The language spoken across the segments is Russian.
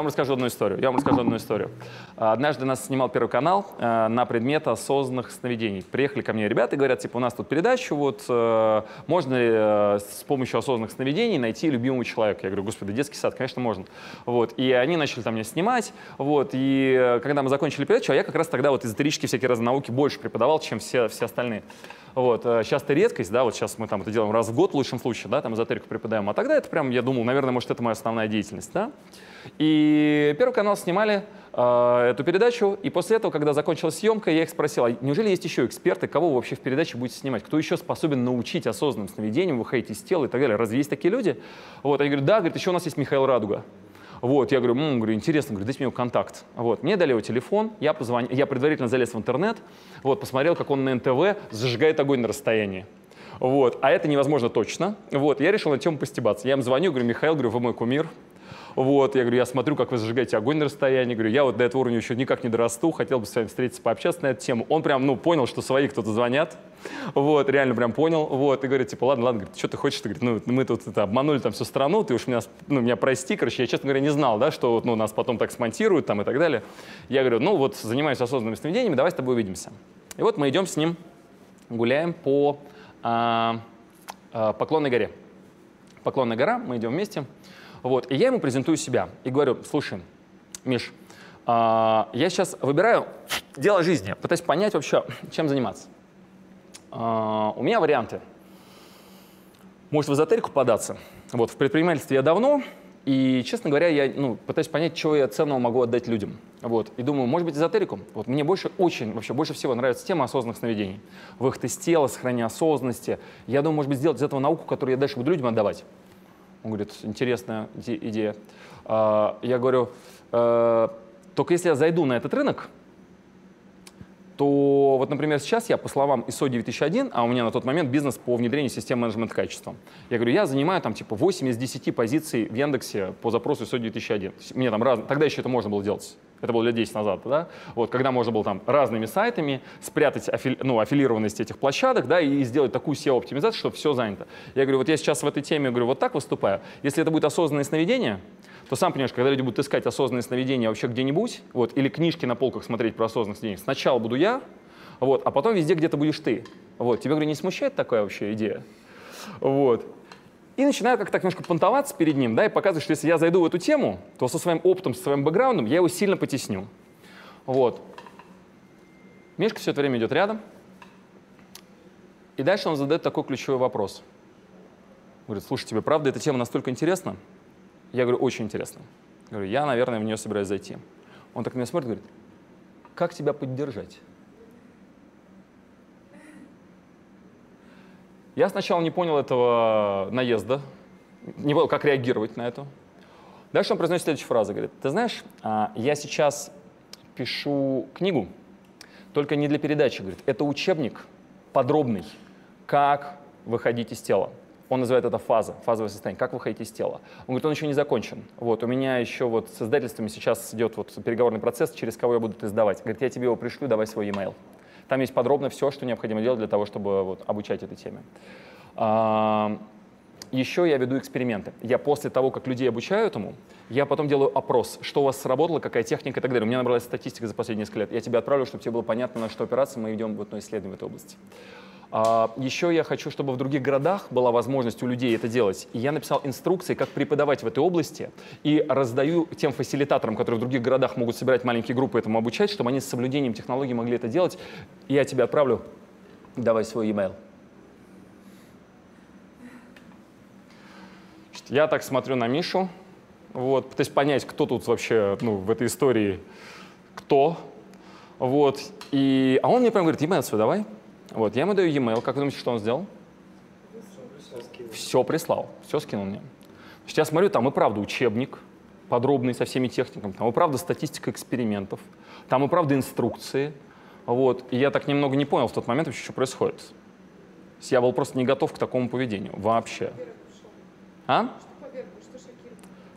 Я вам расскажу одну историю. Я вам расскажу одну историю. Однажды нас снимал Первый канал э, на предмет осознанных сновидений. Приехали ко мне ребята и говорят, типа, у нас тут передача, вот, э, можно ли э, с помощью осознанных сновидений найти любимого человека? Я говорю, господи, детский сад, конечно, можно. Вот, и они начали там меня снимать, вот, и когда мы закончили передачу, а я как раз тогда вот эзотерические всякие разные науки больше преподавал, чем все, все остальные. Вот, сейчас это редкость, да, вот сейчас мы там это делаем раз в год в лучшем случае, да, там эзотерику преподаем, а тогда это прям, я думал, наверное, может, это моя основная деятельность, да. И Первый канал снимали э, эту передачу, и после этого, когда закончилась съемка, я их спросил, а неужели есть еще эксперты, кого вы вообще в передаче будете снимать? Кто еще способен научить осознанным сновидениям, выходить из тела и так далее? Разве есть такие люди? Вот, они говорят, да, говорит, еще у нас есть Михаил Радуга. Вот, я говорю, м-м, говорю, интересно, говорю, дайте мне его контакт. Вот, мне дали его телефон, я позвонил, я предварительно залез в интернет, вот, посмотрел, как он на НТВ зажигает огонь на расстоянии. Вот, а это невозможно точно. Вот, я решил на тему постебаться. Я им звоню, говорю, Михаил, говорю, вы мой кумир, вот, я говорю, я смотрю, как вы зажигаете огонь на расстоянии. Говорю, я вот до этого уровня еще никак не дорасту, хотел бы с вами встретиться, пообщаться на эту тему. Он прям, ну, понял, что свои кто-то звонят. Вот, реально прям понял. Вот, и говорит, типа, ладно, ладно, говорит, что ты хочешь? Ты говорит, ну, мы тут это, обманули там всю страну, ты уж меня, ну, меня прости. Короче, я, честно говоря, не знал, да, что ну, нас потом так смонтируют там и так далее. Я говорю, ну, вот занимаюсь осознанными сновидениями, давай с тобой увидимся. И вот мы идем с ним, гуляем по а, а, Поклонной горе. Поклонная гора, мы идем вместе. Вот, и я ему презентую себя и говорю, слушай, Миш, а, я сейчас выбираю дело жизни, пытаюсь понять вообще, чем заниматься. А, у меня варианты. Может, в эзотерику податься. Вот, в предпринимательстве я давно, и, честно говоря, я ну, пытаюсь понять, что я ценного могу отдать людям. Вот. И думаю, может быть, эзотерику? Вот мне больше, очень, вообще больше всего нравится тема осознанных сновидений. Выход из тела, сохранение осознанности. Я думаю, может быть, сделать из этого науку, которую я дальше буду людям отдавать. Он говорит, интересная идея. А, я говорю, «Э, только если я зайду на этот рынок, то вот, например, сейчас я, по словам ISO 9001, а у меня на тот момент бизнес по внедрению систем менеджмента качества, я говорю, я занимаю там типа 8 из 10 позиций в Яндексе по запросу ISO 9001. Мне там раз... Тогда еще это можно было делать. Это было лет 10 назад, да? Вот, когда можно было там разными сайтами спрятать афили... ну, аффилированность этих площадок, да, и сделать такую SEO-оптимизацию, чтобы все занято. Я говорю, вот я сейчас в этой теме, говорю, вот так выступаю. Если это будет осознанное сновидение, то сам понимаешь, когда люди будут искать осознанные сновидения вообще где-нибудь, вот, или книжки на полках смотреть про осознанные сновидения, сначала буду я, вот, а потом везде где-то будешь ты. Вот, тебя, говорю, не смущает такая вообще идея? Вот. И начинаю как-то так немножко понтоваться перед ним, да, и показывать, что если я зайду в эту тему, то со своим опытом, со своим бэкграундом я его сильно потесню. Вот. Мишка все это время идет рядом. И дальше он задает такой ключевой вопрос. Говорит, слушай, тебе правда эта тема настолько интересна? Я говорю, очень интересно. Я говорю, я, наверное, в нее собираюсь зайти. Он так на меня смотрит и говорит, как тебя поддержать? Я сначала не понял этого наезда, не понял, как реагировать на это. Дальше он произносит следующую фразу, говорит, ты знаешь, а, я сейчас пишу книгу, только не для передачи, говорит, это учебник подробный, как выходить из тела. Он называет это фаза, фазовое состояние, как выходить из тела. Он говорит, он еще не закончен. Вот, у меня еще вот с издательствами сейчас идет вот переговорный процесс, через кого я буду это издавать. Говорит, я тебе его пришлю, давай свой e-mail. Там есть подробно все, что необходимо делать для того, чтобы вот, обучать этой теме. А, еще я веду эксперименты. Я после того, как людей обучаю этому, я потом делаю опрос, что у вас сработало, какая техника и так далее. У меня набралась статистика за последние несколько лет. Я тебе отправлю, чтобы тебе было понятно, на что опираться. Мы идем вот на исследование в этой области. А, еще я хочу, чтобы в других городах была возможность у людей это делать. И я написал инструкции, как преподавать в этой области, и раздаю тем фасилитаторам, которые в других городах могут собирать маленькие группы, этому обучать, чтобы они с соблюдением технологий могли это делать. И я тебе отправлю, давай свой e-mail. Я так смотрю на Мишу, вот, пытаюсь понять, кто тут вообще ну, в этой истории кто. Вот, и, а он мне прям говорит, e-mail свой давай. Вот, я ему даю e-mail. Как вы думаете, что он сделал? Все прислал, все скинул мне. Значит, я смотрю, там и правда учебник, подробный со всеми техниками, там и правда статистика экспериментов, там и правда инструкции. Вот. И я так немного не понял в тот момент вообще, что происходит. Я был просто не готов к такому поведению вообще. А?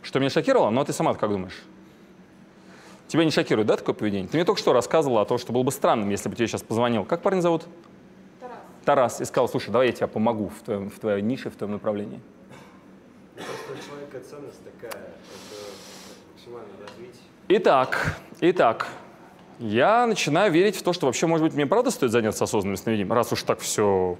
Что меня шокировало? Ну, а ты сама как думаешь? Тебя не шокирует, да, такое поведение? Ты мне только что рассказывала о том, что было бы странным, если бы тебе сейчас позвонил. Как парень зовут? Тарас. И сказал, слушай, давай я тебе помогу в, твоем, в твоей нише, в твоем направлении. Просто человека ценность такая, максимально развить. Итак, итак, я начинаю верить в то, что вообще, может быть, мне правда стоит заняться осознанным сновидением, раз уж так все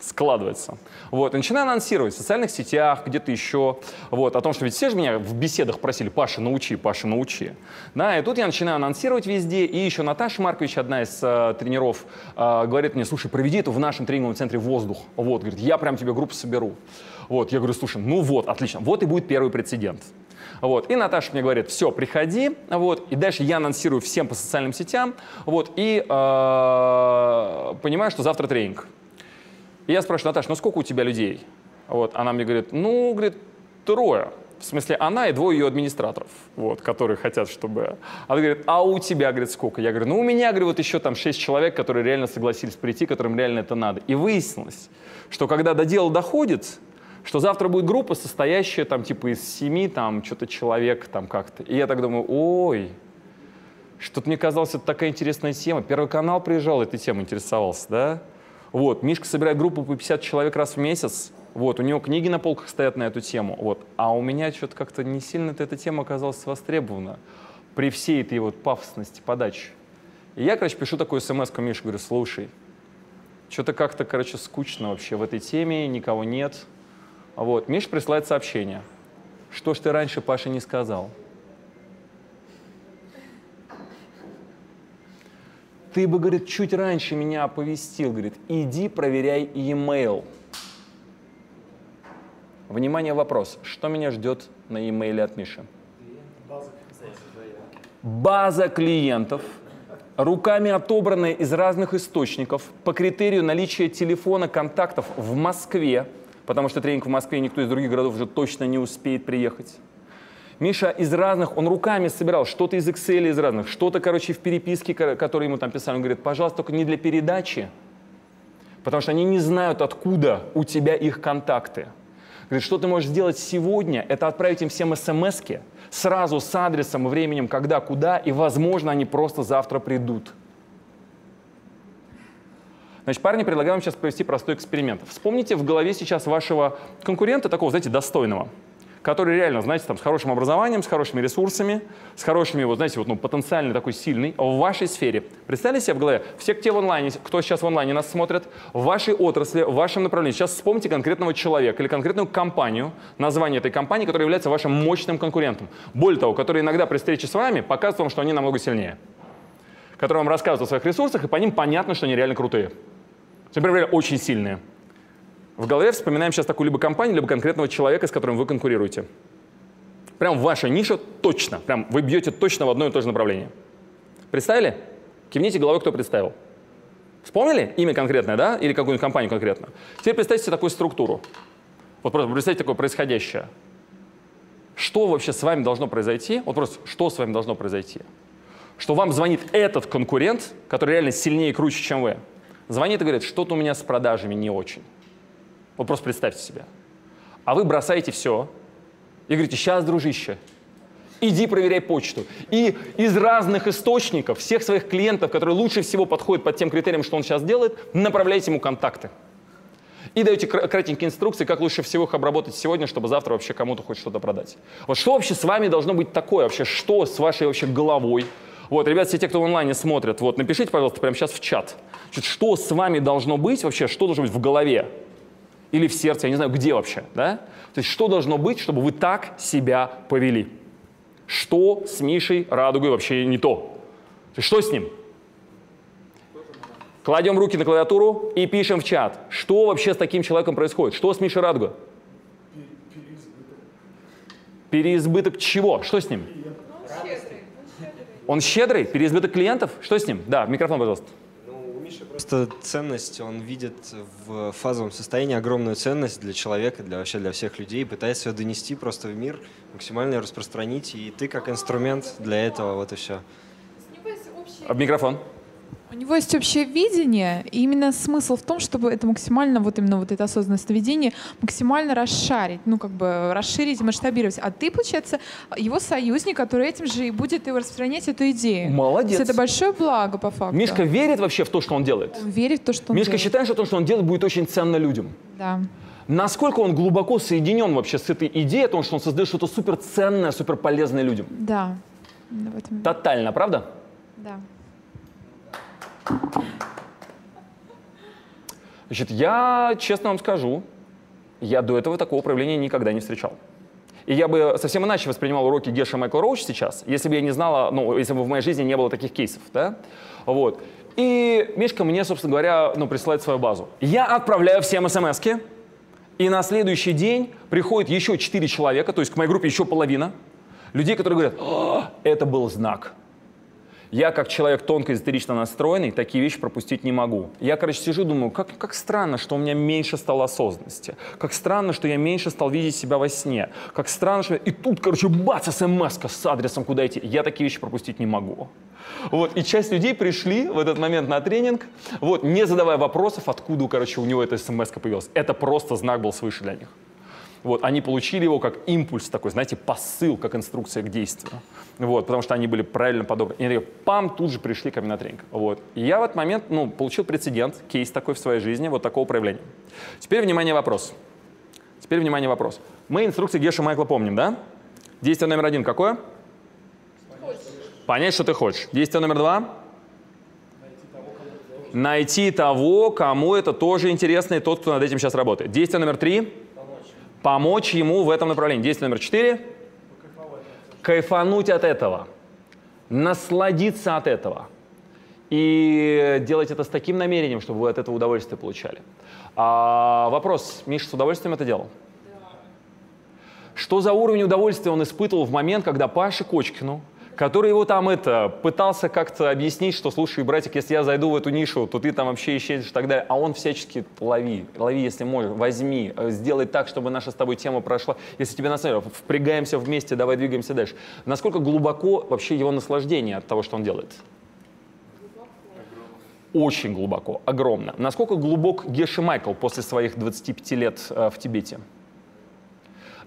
складывается. Вот, и начинаю анонсировать в социальных сетях, где-то еще, вот, о том, что ведь все же меня в беседах просили, Паша, научи, Паша, научи. Да, и тут я начинаю анонсировать везде, и еще Наташа Маркович, одна из э, тренеров, э, говорит мне, слушай, проведи это в нашем тренинговом центре «Воздух». Вот, говорит, я прям тебе группу соберу. Вот, я говорю, слушай, ну вот, отлично, вот и будет первый прецедент. Вот. И Наташа мне говорит, все, приходи. Вот. И дальше я анонсирую всем по социальным сетям. Вот. И э, понимаю, что завтра тренинг. И я спрашиваю, Наташа, ну сколько у тебя людей? Вот. Она мне говорит, ну, говорит, трое. В смысле, она и двое ее администраторов, вот, которые хотят, чтобы... Она говорит, а у тебя, говорит, сколько? Я говорю, ну, у меня, говорю, вот еще там шесть человек, которые реально согласились прийти, которым реально это надо. И выяснилось, что когда до дела доходит, что завтра будет группа, состоящая там типа из семи, там что-то человек там как-то. И я так думаю, ой, что-то мне казалось, это такая интересная тема. Первый канал приезжал, этой темой интересовался, да? Вот, Мишка собирает группу по 50 человек раз в месяц. Вот, у него книги на полках стоят на эту тему. Вот, а у меня что-то как-то не сильно эта тема оказалась востребована при всей этой вот пафосности подачи. И я, короче, пишу такую смс Мише, говорю, слушай, что-то как-то, короче, скучно вообще в этой теме, никого нет. Вот, Миша присылает сообщение. Что ж ты раньше Паше не сказал? Ты бы, говорит, чуть раньше меня оповестил, говорит, иди проверяй e-mail. Внимание, вопрос. Что меня ждет на e-mail от Миши? База клиентов, руками отобранная из разных источников по критерию наличия телефона контактов в Москве, потому что тренинг в Москве никто из других городов уже точно не успеет приехать. Миша из разных, он руками собирал, что-то из Excel из разных, что-то, короче, в переписке, которые ему там писали. Он говорит, пожалуйста, только не для передачи, потому что они не знают, откуда у тебя их контакты. Говорит, что ты можешь сделать сегодня, это отправить им всем смс сразу с адресом временем, когда, куда, и, возможно, они просто завтра придут. Значит, парни, предлагаю вам сейчас провести простой эксперимент. Вспомните в голове сейчас вашего конкурента, такого, знаете, достойного – который реально, знаете, там, с хорошим образованием, с хорошими ресурсами, с хорошими, вот, знаете, вот, ну, потенциально такой сильный в вашей сфере. Представьте себе в голове, все те в онлайне, кто сейчас в онлайне нас смотрит, в вашей отрасли, в вашем направлении. Сейчас вспомните конкретного человека или конкретную компанию, название этой компании, которая является вашим мощным конкурентом. Более того, который иногда при встрече с вами показывает вам, что они намного сильнее. Который вам рассказывает о своих ресурсах, и по ним понятно, что они реально крутые. Например, очень сильные. В голове вспоминаем сейчас такую либо компанию, либо конкретного человека, с которым вы конкурируете. Прям ваша ниша точно, прям вы бьете точно в одно и то же направление. Представили? Кивните головой, кто представил. Вспомнили имя конкретное, да? Или какую-нибудь компанию конкретно? Теперь представьте себе такую структуру. Вот просто представьте такое происходящее. Что вообще с вами должно произойти? Вот просто что с вами должно произойти? Что вам звонит этот конкурент, который реально сильнее и круче, чем вы. Звонит и говорит, что-то у меня с продажами не очень. Вот просто представьте себе. А вы бросаете все и говорите, сейчас, дружище, иди проверяй почту. И из разных источников, всех своих клиентов, которые лучше всего подходят под тем критериям, что он сейчас делает, направляйте ему контакты. И даете кратенькие инструкции, как лучше всего их обработать сегодня, чтобы завтра вообще кому-то хоть что-то продать. Вот что вообще с вами должно быть такое вообще? Что с вашей вообще головой? Вот, ребят, все те, кто в онлайне смотрят, вот, напишите, пожалуйста, прямо сейчас в чат. Что с вами должно быть вообще, что должно быть в голове? Или в сердце, я не знаю, где вообще, да? То есть что должно быть, чтобы вы так себя повели? Что с Мишей Радугой вообще не то? То есть что с ним? Кладем руки на клавиатуру и пишем в чат, что вообще с таким человеком происходит? Что с Мишей Радугой? Переизбыток чего? Что с ним? Он щедрый. Переизбыток клиентов? Что с ним? Да, микрофон, пожалуйста. Просто ценность, он видит в фазовом состоянии огромную ценность для человека, для вообще для всех людей, пытается ее донести просто в мир, максимально ее распространить, и ты как инструмент для этого, вот и все. Об микрофон. У него есть общее видение, и именно смысл в том, чтобы это максимально, вот именно вот это осознанное сновидение, максимально расшарить, ну как бы расширить, масштабировать. А ты, получается, его союзник, который этим же и будет и распространять эту идею. Молодец. То есть это большое благо, по факту. Мишка верит вообще в то, что он делает? Он верит в то, что он Мишка делает. считает, что то, что он делает, будет очень ценно людям. Да. Насколько он глубоко соединен вообще с этой идеей о том, что он создает что-то суперценное, суперполезное людям? Да. Тотально, правда? да. Значит, я честно вам скажу, я до этого такого проявления никогда не встречал. И я бы совсем иначе воспринимал уроки Геша Майкла Роуч сейчас, если бы я не знала, ну, если бы в моей жизни не было таких кейсов, да? Вот. И Мишка мне, собственно говоря, ну, присылает свою базу. Я отправляю всем смс и на следующий день приходит еще четыре человека, то есть к моей группе еще половина, людей, которые говорят, «А, это был знак. Я, как человек тонко эзотерично настроенный, такие вещи пропустить не могу. Я, короче, сижу думаю, как, как странно, что у меня меньше стало осознанности. Как странно, что я меньше стал видеть себя во сне. Как странно, что... И тут, короче, бац, смс с адресом, куда идти. Я такие вещи пропустить не могу. Вот, и часть людей пришли в этот момент на тренинг, вот, не задавая вопросов, откуда, короче, у него эта смс появилась. Это просто знак был свыше для них. Вот, они получили его как импульс такой, знаете, посыл, как инструкция к действию. Вот, потому что они были правильно подобраны. И они такие, пам, тут же пришли ко мне на тренинг. Вот. И я в этот момент ну, получил прецедент, кейс такой в своей жизни, вот такого проявления. Теперь, внимание, вопрос. Теперь, внимание, вопрос. Мы инструкции Геша Майкла помним, да? Действие номер один какое? Понять, что ты хочешь. Действие номер два? Найти того, кому это тоже интересно, и тот, кто над этим сейчас работает. Действие номер три? Помочь ему в этом направлении. Действие номер четыре? Кайфануть от этого. Насладиться от этого. И делать это с таким намерением, чтобы вы от этого удовольствие получали. А, вопрос. Миша с удовольствием это делал? Что за уровень удовольствия он испытывал в момент, когда Паше Кочкину, который его там это, пытался как-то объяснить, что, слушай, братик, если я зайду в эту нишу, то ты там вообще исчезнешь и так далее. А он всячески лови, лови, если можешь, возьми, э, сделай так, чтобы наша с тобой тема прошла. Если тебе на самом деле впрягаемся вместе, давай двигаемся дальше. Насколько глубоко вообще его наслаждение от того, что он делает? Очень глубоко, огромно. Насколько глубок Геши Майкл после своих 25 лет э, в Тибете?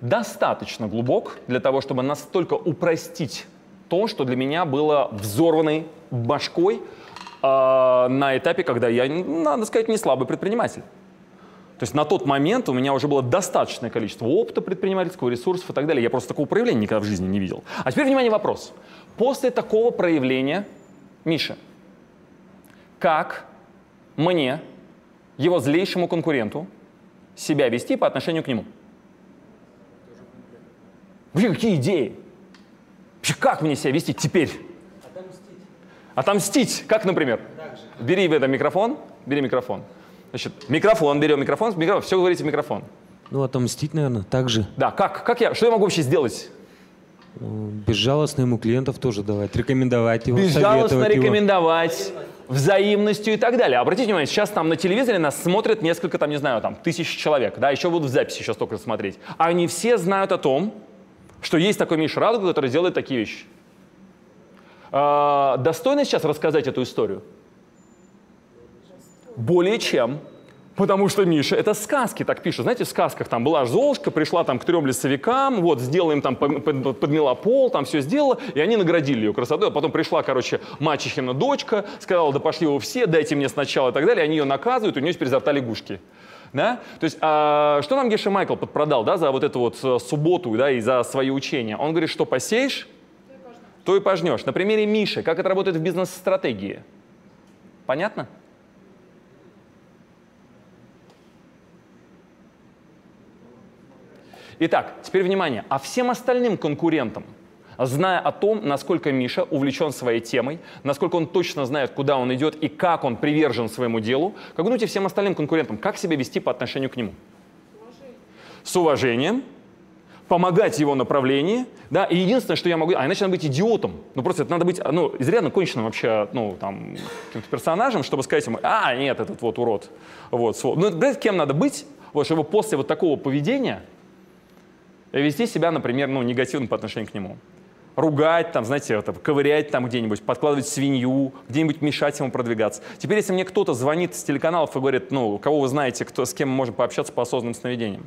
достаточно глубок для того, чтобы настолько упростить то, что для меня было взорванной башкой э, на этапе, когда я, надо сказать, не слабый предприниматель. То есть на тот момент у меня уже было достаточное количество опыта предпринимательского, ресурсов и так далее. Я просто такого проявления никогда в жизни не видел. А теперь, внимание, вопрос. После такого проявления, Миша, как мне, его злейшему конкуренту, себя вести по отношению к нему? Вообще, какие идеи? Вообще, как мне себя вести теперь? Отомстить. Отомстить. Как, например? Бери в этом микрофон. Бери микрофон. Значит, микрофон, берем микрофон, микрофон, все говорите в микрофон. Ну, отомстить, наверное, так же. Да, как, как я, что я могу вообще сделать? Ну, Безжалостно ему клиентов тоже давать, рекомендовать его, Безжалостно советовать его. рекомендовать, взаимностью и так далее. Обратите внимание, сейчас там на телевизоре нас смотрят несколько, там, не знаю, там, тысяч человек, да, еще будут в записи сейчас только смотреть. А они все знают о том, что есть такой Миша Радуга, который делает такие вещи. А, достойно сейчас рассказать эту историю? Более чем. Потому что Миша, это сказки так пишут. Знаете, в сказках там была Золушка, пришла там к трем лесовикам, вот, сделала им там, под- под- подмела пол, там все сделала, и они наградили ее красотой. А потом пришла, короче, мачехина дочка, сказала, да пошли вы все, дайте мне сначала и так далее. Они ее наказывают, у нее теперь изо рта лягушки. Да? То есть, а, что нам Геша Майкл подпродал да, за вот эту вот э, субботу да, и за свои учения? Он говорит, что посеешь, то и пожнешь. На примере Миши, как это работает в бизнес-стратегии. Понятно? Итак, теперь внимание. А всем остальным конкурентам, зная о том, насколько Миша увлечен своей темой, насколько он точно знает, куда он идет и как он привержен своему делу, как думаете, всем остальным конкурентам, как себя вести по отношению к нему? С уважением, помогать его направлении, да, и единственное, что я могу, а иначе надо быть идиотом, ну просто это надо быть, ну, изрядно конченным вообще, ну, там, каким-то персонажем, чтобы сказать ему, а, нет, этот вот урод, вот, сво-». ну, знаете, кем надо быть, вот, чтобы после вот такого поведения вести себя, например, ну, негативно по отношению к нему. Ругать, там, знаете, это, ковырять там где-нибудь, подкладывать свинью, где-нибудь мешать ему продвигаться. Теперь, если мне кто-то звонит с телеканалов и говорит, ну, кого вы знаете, кто, с кем мы можем пообщаться по осознанным сновидениям?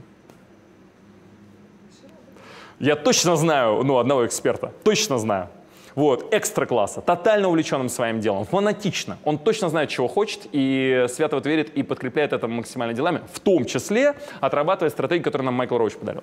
Я точно знаю, ну, одного эксперта, точно знаю. Вот, экстра класса, тотально увлеченным своим делом, фанатично. Он точно знает, чего хочет, и свято в это верит, и подкрепляет это максимально делами, в том числе отрабатывая стратегию, которую нам Майкл Роуч подарил.